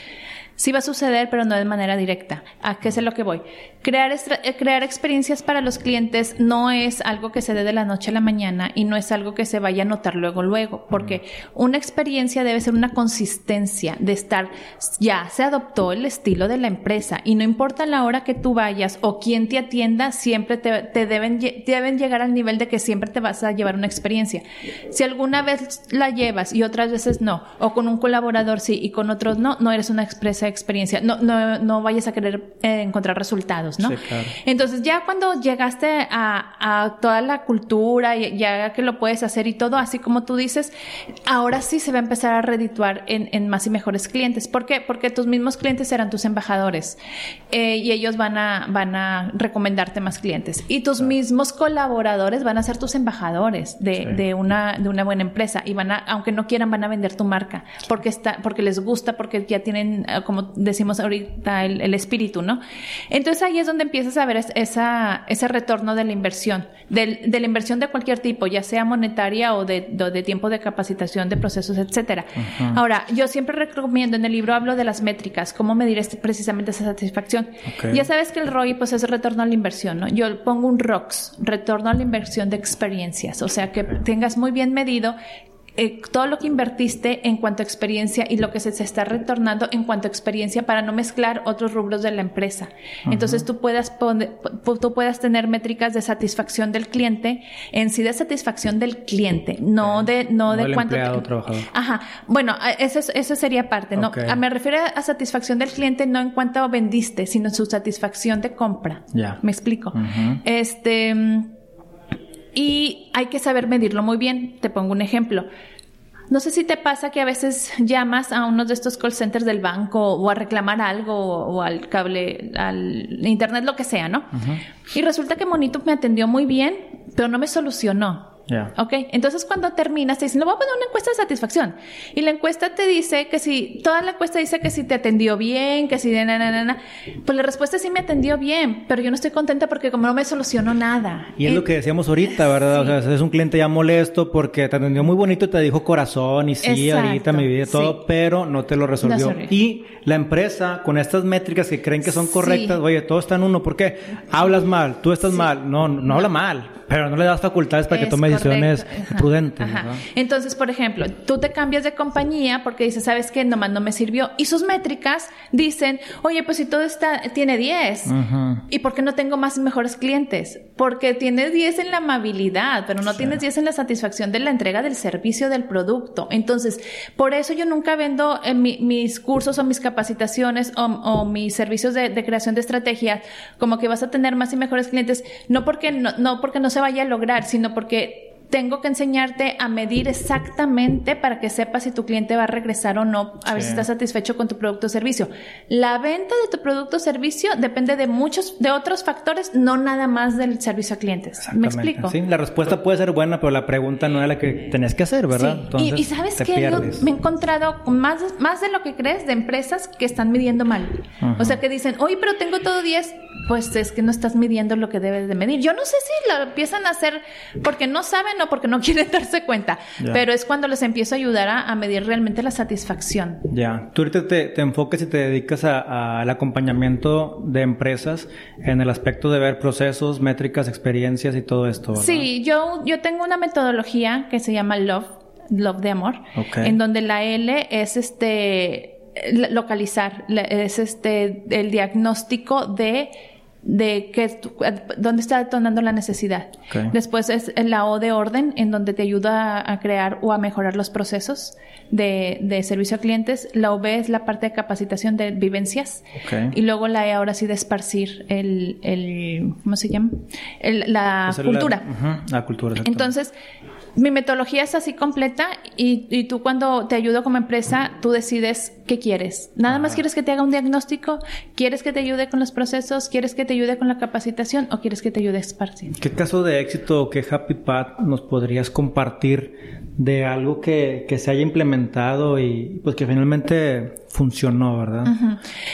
Sí va a suceder, pero no de manera directa. ¿A qué es lo que voy? Crear, eh, crear experiencias para los clientes no es algo que se dé de la noche a la mañana y no es algo que se vaya a notar luego, luego, porque una experiencia debe ser una consistencia de estar, ya se adoptó el estilo de la empresa y no importa la hora que tú vayas o quién te atienda, siempre te, te deben, deben llegar al nivel de que siempre te vas a llevar una experiencia. Si alguna vez la llevas y otras veces no, o con un colaborador sí y con otros no, no eres una expresa experiencia, no, no, no vayas a querer eh, encontrar resultados, ¿no? Sí, claro. Entonces ya cuando llegaste a, a toda la cultura, y ya que lo puedes hacer y todo, así como tú dices, ahora sí se va a empezar a redituar en, en más y mejores clientes. ¿Por qué? Porque tus mismos clientes serán tus embajadores eh, y ellos van a, van a recomendarte más clientes. Y tus mismos colaboradores van a ser tus embajadores de, Sí. de una, de una buena empresa y van a, aunque no quieran, van a vender tu marca porque está, porque les gusta, porque ya tienen, eh, como decimos ahorita, el, el espíritu, ¿no? Entonces ahí es donde empiezas a ver es- esa, ese retorno de la inversión, del- de la inversión de cualquier tipo, ya sea monetaria o de, de, de tiempo de capacitación, de procesos, etcétera. Ahora, yo siempre recomiendo, en el libro hablo de las métricas, cómo medir este- precisamente esa satisfacción. Ya sabes que el ROI pues es retorno a la inversión, ¿no? Yo pongo un ROX, retorno a la inversión de experiencias, o sea, que tengas muy bien medido eh, todo lo que invertiste en cuanto a experiencia y lo que se, se está retornando en cuanto a experiencia para no mezclar otros rubros de la empresa. Entonces tú puedas poner- tú puedas tener métricas de satisfacción del cliente, en sí de satisfacción del cliente, no de no, No de cuánto empleado trabajador. Ajá. Bueno, eso, es- eso sería parte, ¿no? Ok. A- me refiero a satisfacción del cliente no en cuanto vendiste, sino su satisfacción de compra. Ya. Me explico. Este mm, y hay que saber medirlo muy bien. Te pongo un ejemplo. No sé si te pasa que a veces llamas a uno de estos call centers del banco o a reclamar algo o, al cable, al internet, lo que sea, ¿no? Y resulta que Monito me atendió muy bien, pero no me solucionó. Ya. Ok, entonces cuando terminas te dicen, le voy a poner una encuesta de satisfacción. Y la encuesta te dice que si, toda la encuesta dice que si te atendió bien, que si de na, na, na, na. Pues la respuesta es sí me atendió bien, pero yo no estoy contenta porque como no me solucionó nada. Y es Eh, lo que decíamos ahorita, ¿verdad? O sea, es un cliente ya molesto porque te atendió muy bonito te dijo corazón y sí, Exacto, ahorita mi vida todo, sí. pero no te lo resolvió. No y la empresa, con estas métricas que creen que son correctas, Sí. oye, todo está en uno. ¿Por qué? Hablas mal, tú estás mal. No, no, habla mal, pero no le das facultades para que Es tome decisiones correcto, ajá, prudentes. ajá. ¿verdad? Entonces, por ejemplo, tú te cambias de compañía porque dices, ¿sabes qué? Nomás no me sirvió. Y sus métricas dicen, oye, pues si todo está, tiene 10. Ujú. ¿Y por qué no tengo más y mejores clientes? Porque tienes 10 en la amabilidad, pero no tienes 10 en la satisfacción de la entrega del servicio del producto. Entonces, por eso yo nunca vendo eh, mi- mis cursos o mis capacitaciones o, o mis servicios de, de creación de estrategias como que vas a tener más y mejores clientes, no porque no, no porque no se vaya a lograr, sino porque tengo que enseñarte a medir exactamente para que sepas si tu cliente va a regresar o no, a ver si estás satisfecho con tu producto o servicio. La venta de tu producto o servicio depende de muchos, de otros factores, no nada más del servicio a clientes. ¿Me explico? Sí, la respuesta puede ser buena, pero la pregunta no era la que tenías que hacer, ¿verdad? Sí. Entonces, y, y sabes pierdes. me he encontrado con más, más de lo que crees de empresas que están midiendo mal. Ajá. O sea, que dicen, oye, pero tengo todo 10. Pues es que no estás midiendo lo que debes de medir. Yo no sé si lo empiezan a hacer porque no saben porque no quieren darse cuenta, Ya. pero es cuando les empiezo a ayudar a, a medir realmente la satisfacción. Ya, tú ahorita te, te enfocas y te dedicas a- al acompañamiento de empresas en el aspecto de ver procesos, métricas, experiencias y todo esto. ¿verdad? Sí, yo, yo tengo una metodología que se llama Love, Love de amor, Ok. en donde la L es este localizar, es este el diagnóstico de de que dónde está detonando la necesidad. Después es la O de orden, en donde te ayuda a, crear o a mejorar los procesos de, de servicio a clientes. La OB es la parte de capacitación de vivencias. Ok. Y luego la E ahora sí de esparcir el, el ¿cómo se llama? El- la Esa es cultura. ujú, la cultura. Entonces, mi metodología es así completa y, y tú cuando te ayudo como empresa, tú decides qué quieres. Nada más quieres que te haga un diagnóstico, quieres que te ayude con los procesos, quieres que te ayude con la capacitación o quieres que te ayude a esparcir. ¿Qué caso de éxito o qué happy path nos podrías compartir de algo que, que se haya implementado y pues que finalmente funcionó, verdad?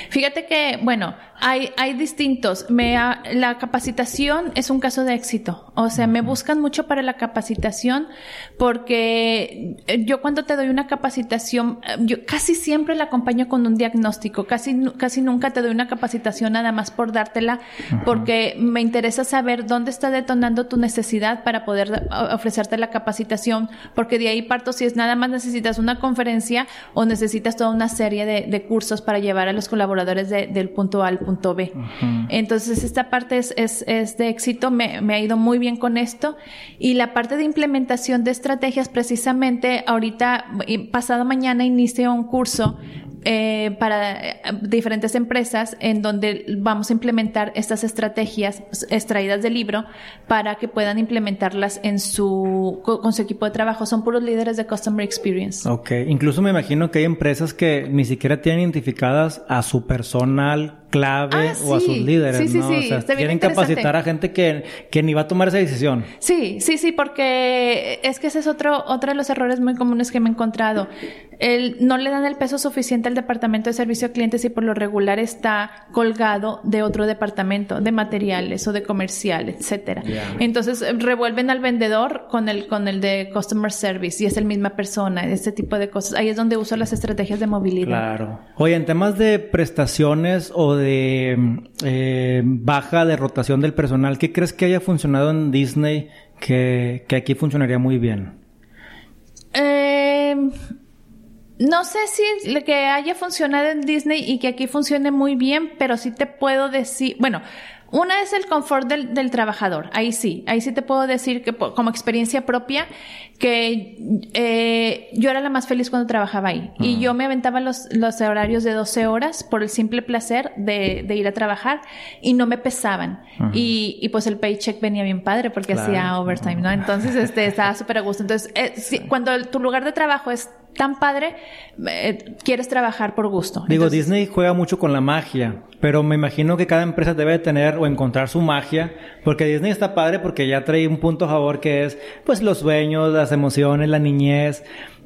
Fíjate que, bueno, hay, hay distintos. Me ha- la capacitación es un caso de éxito. O sea, me buscan mucho para la capacitación porque eh, yo cuando te doy una capacitación, eh, yo casi siempre la acompaño con un diagnóstico. Casi, casi nunca te doy una capacitación nada más por dártela porque me interesa saber dónde está detonando tu necesidad para poder da- ofrecerte la capacitación porque de ahí parto si es nada más necesitas una conferencia o necesitas toda una serie de, de cursos para llevar a los colaboradores de- del punto A al punto B. Entonces esta parte es, es, es de éxito, me, me ha ido muy bien con esto y la parte de implementación de estrategias precisamente ahorita, pasado mañana inicio un curso eh, para eh, diferentes empresas en donde vamos a implementar estas estrategias extraídas del libro para que puedan implementarlas en su, con su equipo de trabajo. Son puros líderes de Customer Experience. Ok, incluso me imagino que hay empresas que ni siquiera tienen identificadas a su personal clave Ah, o a sus sí. líderes, Sí, sí, ¿no? sí. O sea, Está bien quieren capacitar a gente que, que ni va a tomar esa decisión. Sí, sí, sí, porque es que ese es otro, otro de los errores muy comunes que me he encontrado. El, no le dan el peso suficiente al departamento de servicio a clientes y por lo regular está colgado de otro departamento, de materiales o de comercial, etcétera. Entonces revuelven al vendedor con el, con el de customer service y es el misma persona, este tipo de cosas. Ahí es donde uso las estrategias de movilidad. Claro. Oye, en temas de prestaciones o de eh, baja de rotación del personal, ¿qué crees que haya funcionado en Disney que, que aquí funcionaría muy bien? Eh, no sé si le- que haya funcionado en Disney y que aquí funcione muy bien, pero sí te puedo decir, bueno, una es el confort del, del trabajador, ahí sí, ahí sí te puedo decir que como experiencia propia que eh, yo era la más feliz cuando trabajaba ahí y yo me aventaba los, los horarios de 12 horas por el simple placer de, de ir a trabajar y no me pesaban y, y pues el paycheck venía bien padre porque Claro. hacía overtime, ¿no? Entonces este estaba súper a gusto. Entonces, eh, sí, cuando tu lugar de trabajo es tan padre, eh, quieres trabajar por gusto. Digo, Entonces, Disney juega mucho con la magia, pero me imagino que cada empresa debe tener o encontrar su magia, porque Disney está padre porque ya trae un punto a favor que es, pues, los sueños, las emociones, la niñez.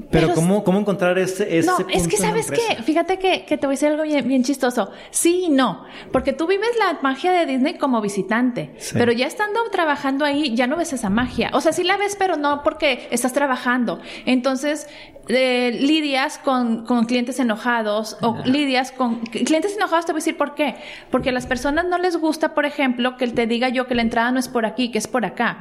Pero, Pero- ¿cómo, ¿cómo encontrar ese, ese No, punto es que sabes que, fíjate que, que te voy a decir algo bien, bien chistoso. Sí y no, porque tú vives la magia de Disney como visitante, Sí. pero ya estando trabajando ahí ya no ves esa magia. O sea, sí la ves, pero no porque estás trabajando. Entonces, eh, lidias con, con clientes enojados o lidias con clientes enojados, te voy a decir por qué. Porque a las personas no les gusta, por ejemplo, que te diga yo que la entrada no es por aquí, que es por acá.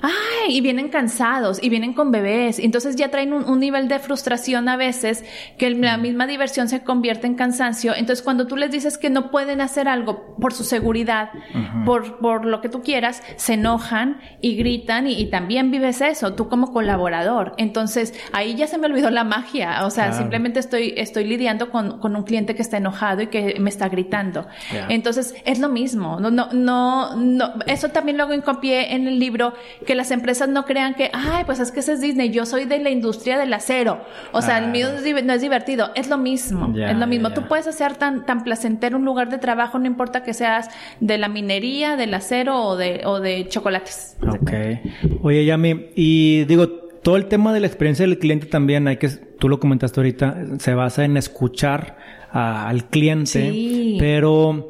Ay, y vienen cansados y vienen con bebés. Entonces ya traen un, un nivel de frustración a veces que el- la misma diversión se convierte en cansancio. Entonces cuando tú les dices que no pueden hacer algo por su seguridad, por, por lo que tú quieras, se enojan y gritan y, y también vives eso, tú como colaborador. Entonces ahí ya se me olvidó la magia. O sea, Claro. simplemente estoy, estoy lidiando con, con un cliente que está enojado y que me está gritando. Entonces, es lo mismo. No, no, no, no. Eso también lo hago hincapié en el libro, que las empresas no crean que, ay, pues es que ese es Disney, yo soy de la industria del acero. O sea, el Ah. mío no es, div- no es divertido. Es lo mismo. Es lo mismo. Tú puedes hacer tan, tan placentero un lugar de trabajo, no importa que seas de la minería, del acero o de, o de chocolates. Ok. Oye, Yami, y digo, todo el tema de la experiencia del cliente también hay que, tú lo comentaste ahorita, se basa en escuchar a- al cliente, Sí. pero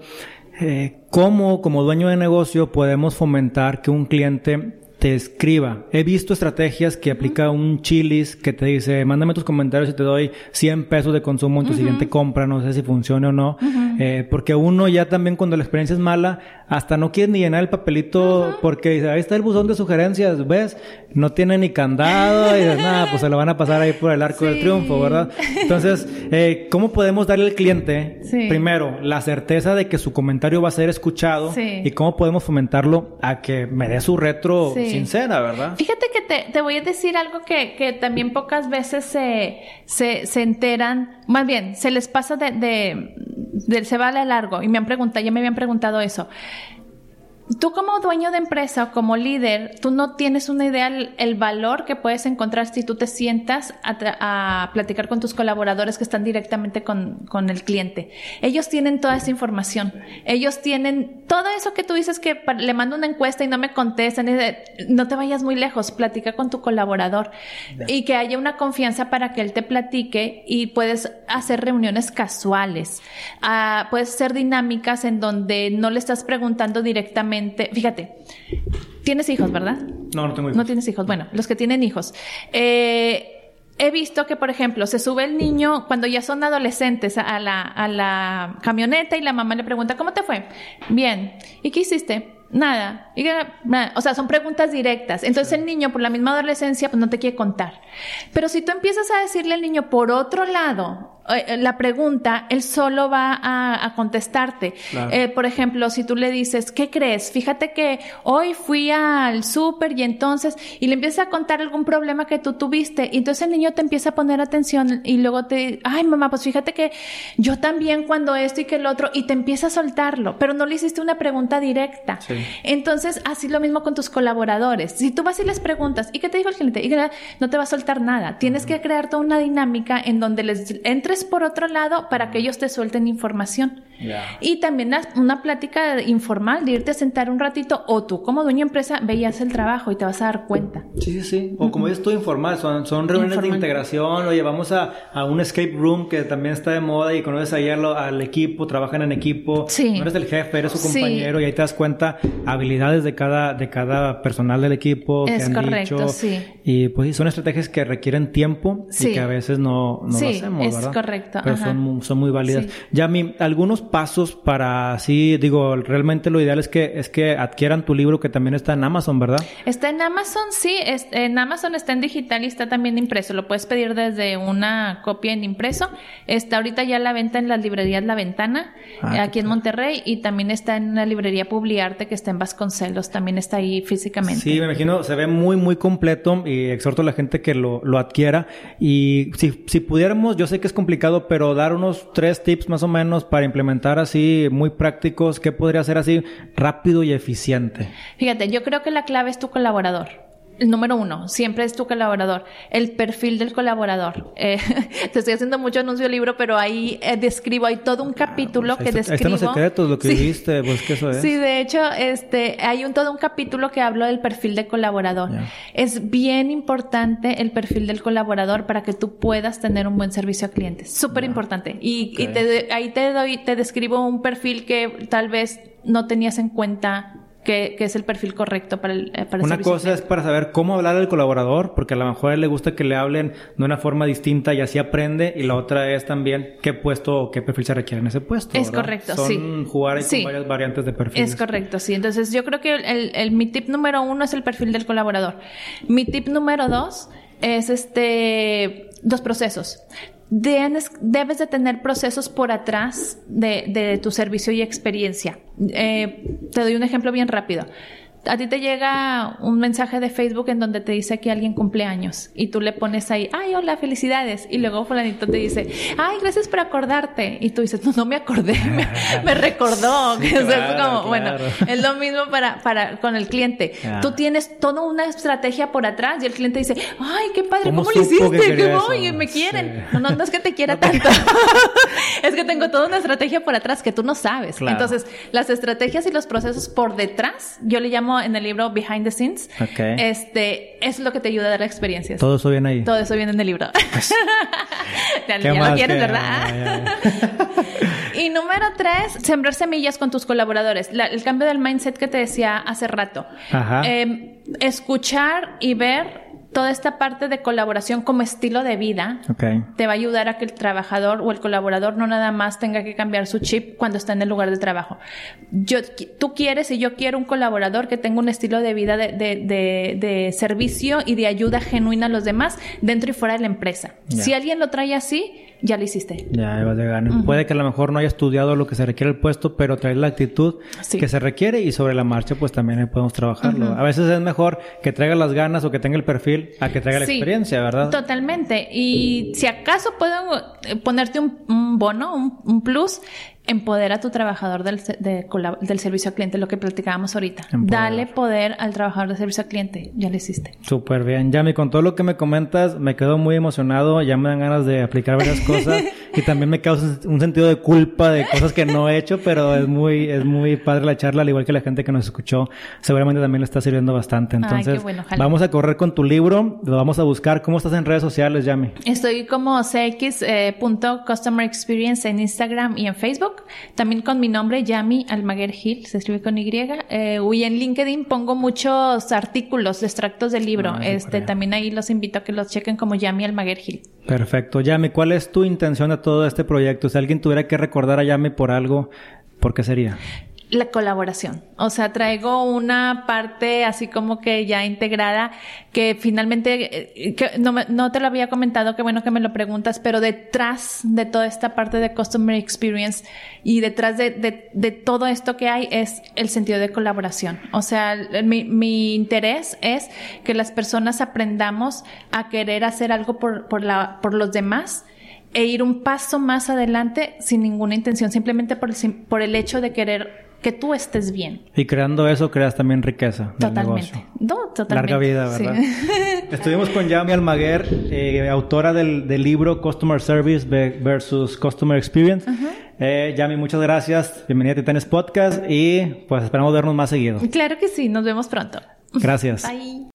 eh, ¿cómo como dueño de negocio podemos fomentar que un cliente te escriba? He visto estrategias que aplica un chilis que te dice, mándame tus comentarios y te doy 100 pesos de consumo en tu siguiente compra, no sé si funcione o no, Eh, porque uno ya también cuando la experiencia es mala, hasta no quiere ni llenar el papelito porque dice, ahí está el buzón de sugerencias, ¿ves? No tiene ni candado y dices, nada, pues se lo van a pasar ahí por el arco del triunfo, ¿verdad? Entonces, eh, ¿cómo podemos darle al cliente, Sí. primero, la certeza de que su comentario va a ser escuchado Sí. y cómo podemos fomentarlo a que me dé su retro sincera, ¿verdad? Fíjate que te, te voy a decir algo que, que también pocas veces se, se, se enteran, más bien, se les pasa de, de- se va a la largo y me han preguntado, ya me habían preguntado eso. Tú como dueño de empresa o como líder, tú no tienes una idea el, el valor que puedes encontrar si tú te sientas a, platicar con tus colaboradores que están directamente con, con el cliente. Ellos tienen toda esa información. Ellos tienen todo eso que tú dices que le mando una encuesta y no me contestan. de- no te vayas muy lejos, platica con tu colaborador y que haya una confianza para que él te platique y puedes hacer reuniones casuales. Ah, puedes ser dinámicas en donde no le estás preguntando directamente. Fíjate, tienes hijos, ¿verdad? No, no tengo hijos. No tienes hijos. Bueno, los que tienen hijos. Eh, he visto que, por ejemplo, se sube el niño cuando ya son adolescentes a la, a la camioneta y la mamá le pregunta, ¿cómo te fue? Bien. ¿Y qué hiciste? Nada. Y, nada. O sea, son preguntas directas. Entonces el niño, por la misma adolescencia, pues no te quiere contar. Pero si tú empiezas a decirle al niño, por otro lado, la pregunta, él solo va a, contestarte. Eh, por ejemplo, si tú le dices, ¿qué crees? Fíjate que hoy fui al súper y entonces, y le empiezas a contar algún problema que tú tuviste, y entonces el niño te empieza a poner atención y luego te, ay mamá, pues fíjate que yo también cuando esto y que el otro, y te empieza a soltarlo, pero no le hiciste una pregunta directa. Entonces, así lo mismo con tus colaboradores. Si tú vas y les preguntas, ¿y qué te dijo el cliente? Y no te va a soltar nada. Tienes que crear toda una dinámica en donde les por otro lado para que ellos te suelten información. Y también una plática informal de irte a sentar un ratito o tú como dueña empresa veías el trabajo y te vas a dar cuenta. Sí, sí, sí. O como dices tú, informal. Son, son reuniones de integración. O llevamos a, a, un escape room que también está de moda y conoces ahí al, al equipo, trabajan en equipo. Sí. No eres el jefe, eres su compañero y ahí te das cuenta habilidades de cada, de cada personal del equipo. Es que han correcto, dicho. sí. Y pues son estrategias que requieren tiempo y que a veces no, no lo hacemos, es correcto. Pero son, son muy válidas. Ya, mi, algunos pasos para así, digo, realmente lo ideal es que, es que adquieran tu libro que también está en Amazon, ¿verdad? Está en Amazon, sí, en Amazon está en digital y está también impreso. Lo puedes pedir desde una copia en impreso. Está ahorita ya a la venta en las librerías La Ventana, ah, aquí en Monterrey, y también está en la librería Publiarte que está en Vasconcelos, también está ahí físicamente. Sí, me imagino, se ve muy, muy completo y exhorto a la gente que lo, lo adquiera. Y si, si pudiéramos, yo sé que es complicado, pero dar unos tres tips más o menos para implementar así muy prácticos, ¿qué podría ser así rápido y eficiente? Fíjate, yo creo que la clave es tu colaborador el número uno, siempre es tu colaborador. El perfil del colaborador. Eh, te estoy haciendo mucho anuncio del libro, pero ahí eh, describo, hay todo un capítulo que describo. Ahí están los secretos, lo que viste, pues que eso es. Sí, de hecho, este, hay un todo un capítulo que hablo del perfil de colaborador. Es bien importante el perfil del colaborador para que tú puedas tener un buen servicio a clientes. Súper importante. Y, ahí te doy, te describo un perfil que tal vez no tenías en cuenta que, es el perfil correcto para el, eh, para Una cosa es para saber cómo hablar al colaborador, porque a lo mejor a él le gusta que le hablen de una forma distinta y así aprende, y la otra es también qué puesto o qué perfil se requiere en ese puesto. Es correcto, Son sí. jugar con varias variantes de perfil. Es correcto, sí. Entonces yo creo que el, el, mi tip número uno es el perfil del colaborador. Mi tip número dos es este dos procesos debes de tener procesos por atrás de, tu servicio y experiencia. Eh, te doy un ejemplo bien rápido a ti te llega un mensaje de Facebook en donde te dice que alguien cumple años y tú le pones ahí, ay, hola, felicidades. Y luego fulanito te dice, ay, gracias por acordarte. Y tú dices, no, no me acordé, me, recordó. es como, bueno, es lo mismo para, para con el cliente. Tú tienes toda una estrategia por atrás y el cliente dice, ay, qué padre, ¿cómo, lo hiciste? Que voy, me quieren. No, no, es que te quiera tanto. es que tengo toda una estrategia por atrás que tú no sabes. Entonces, las estrategias y los procesos por detrás, yo le llamo en el libro Behind the Scenes. Este, es lo que te ayuda a dar experiencias. Todo eso viene ahí. Todo eso viene en el libro. Pues, ya, lo quieres, ¿verdad? y número tres, sembrar semillas con tus colaboradores. el cambio del mindset que te decía hace rato. Em, escuchar y ver toda esta parte de colaboración como estilo de vida te va a ayudar a que el trabajador o el colaborador no nada más tenga que cambiar su chip cuando está en el lugar de trabajo. Yo, tú quieres y yo quiero un colaborador que tenga un estilo de vida de, de, de, servicio y de ayuda genuina a los demás dentro y fuera de la empresa. Si alguien lo trae así, ya lo hiciste. Ya, vas de. Puede que a lo mejor no haya estudiado lo que se requiere el puesto, pero trae la actitud que se requiere y sobre la marcha pues también podemos trabajarlo. A veces es mejor que traiga las ganas o que tenga el perfil a que traiga la experiencia, ¿verdad? Totalmente. Y si acaso puedo eh, ponerte un, bono, un plus, empodera a tu trabajador del, del servicio al cliente, lo que platicábamos ahorita. Dale poder al trabajador de servicio al cliente. Ya lo hiciste. Súper bien. Yami, con todo lo que me comentas, me quedo muy emocionado. Ya me dan ganas de aplicar varias cosas. y también me causa un sentido de culpa de cosas que no he hecho, pero es muy, es muy padre la charla, al igual que la gente que nos escuchó. Seguramente también le está sirviendo bastante. Entonces, vamos a correr con tu libro. Lo vamos a buscar. ¿Cómo estás en redes sociales, Yami? Estoy como cx.customer eh, experience en Instagram y en Facebook. También con mi nombre, Yami Almaguer Gil, se escribe con Y. Eh, y en LinkedIn pongo muchos artículos, extractos del libro. Ah, este, también ahí los invito a que los chequen como Yami Almaguer Gil. Perfecto. Yami, ¿cuál es tu intención de todo este proyecto? Si alguien tuviera que recordar a Yami por algo, ¿por qué sería? La colaboración. O sea, traigo una parte así como que ya integrada que finalmente, eh, que no, no, te lo había comentado, qué bueno que me lo preguntas, pero detrás de toda esta parte de Customer Experience y detrás de, de, de todo esto que hay es el sentido de colaboración. O sea, mi, mi interés es que las personas aprendamos a querer hacer algo por, por, la, por los demás e ir un paso más adelante sin ninguna intención, simplemente por el, por el hecho de querer que tú estés bien. Y creando eso creas también riqueza. Totalmente. No, totalmente. Larga vida, ¿verdad? Estuvimos con Yami Almaguer, eh, autora del, del, libro Customer Service versus Customer Experience. eh, Yami, muchas gracias. Bienvenida a Titanes Podcast y pues esperamos vernos más seguido. Claro que sí, nos vemos pronto. Gracias. Bye.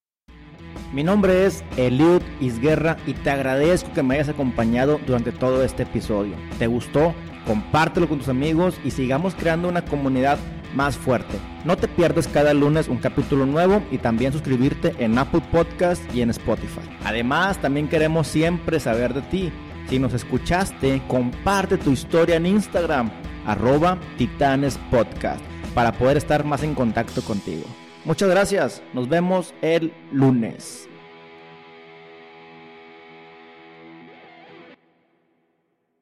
Mi nombre es Eliud Isguerra y te agradezco que me hayas acompañado durante todo este episodio. ¿Te gustó? Compártelo con tus amigos y sigamos creando una comunidad más fuerte. No te pierdas cada lunes un capítulo nuevo y también suscribirte en Apple Podcast y en Spotify. Además, también queremos siempre saber de ti. Si nos escuchaste, comparte tu historia en Instagram, arroba Titanes Podcast, para poder estar más en contacto contigo. Muchas gracias, nos vemos el lunes.